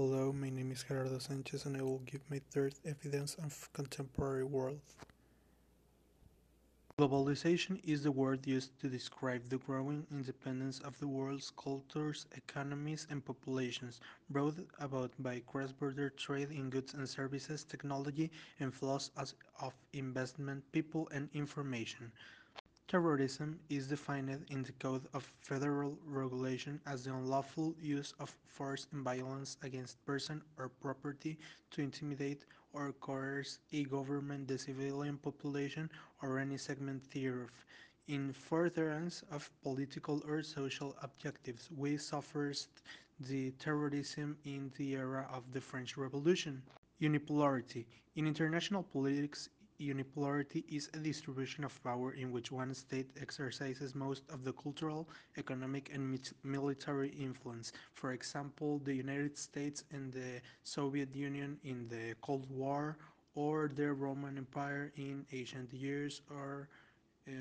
Hello, my name is Gerardo Sanchez and I will give my third evidence of contemporary world. Globalization is the word used to describe the growing independence of the world's cultures, economies, and populations, brought about by cross-border trade in goods and services, technology, and flows of investment, people, and information. Terrorism is defined in the Code of Federal Regulation as the unlawful use of force and violence against person or property to intimidate or coerce a government, the civilian population, or any segment thereof, in furtherance of political or social objectives. We suffered the terrorism in the era of the French Revolution. Unipolarity. In international politics, Unipolarity is a distribution of power in which one state exercises most of the cultural, economic, and military influence. For example, the United States and the Soviet Union in the Cold War, or the Roman Empire in ancient years, or uh,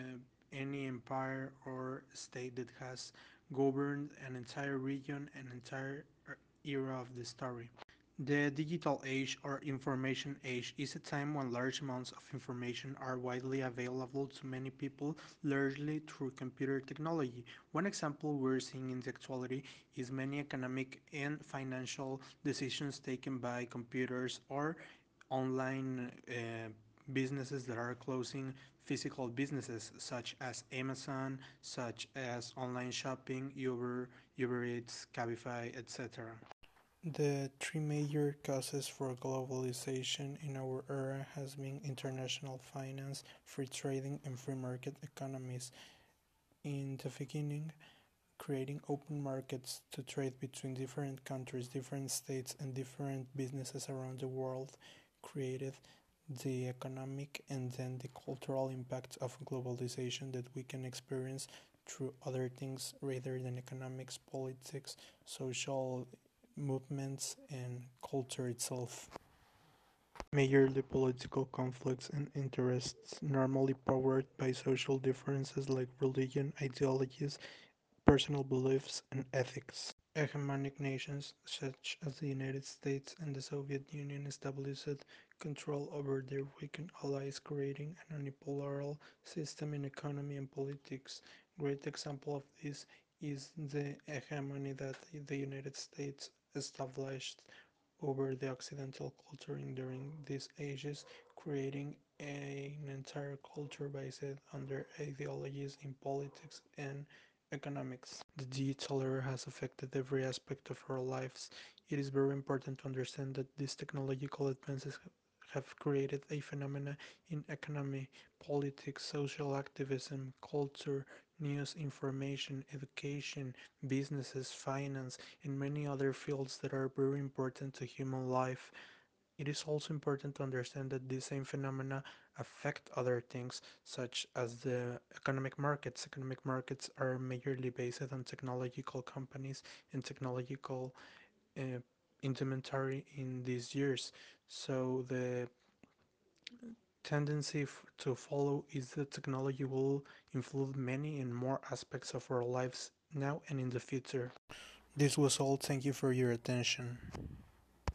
any empire or state that has governed an entire region, an entire era of the story. The digital age or information age is a time when large amounts of information are widely available to many people, largely through computer technology. One example we're seeing in the actuality is many economic and financial decisions taken by computers or online uh, businesses that are closing physical businesses such as Amazon, such as online shopping, Uber, Uber Eats, Cabify, etc. The three major causes for globalization in our era has been international finance, free trading, and free market economies. In the beginning, creating open markets to trade between different countries, different states, and different businesses around the world created the economic and then the cultural impact of globalization that we can experience through other things rather than economics, politics, social movements and culture itself. Majorly political conflicts and interests, normally powered by social differences like religion, ideologies, personal beliefs, and ethics. Hegemonic nations such as the United States and the Soviet Union established control over their weakened allies, creating an unipolar system in economy and politics. Great example of this is the hegemony that the United States established over the Occidental culture during these ages, creating an entire culture based on their ideologies in politics and economics. The digital era has affected every aspect of our lives. It is very important to understand that these technological advances have created a phenomena in economy, politics, social activism, culture, news, information, education, businesses, finance, and many other fields that are very important to human life. It is also important to understand that these same phenomena affect other things, such as the economic markets. Economic markets are majorly based on technological companies and technological uh, instrumentary in these years. So the tendency to follow is that technology will influence many and more aspects of our lives now and in the future. This was all. Thank you for your attention.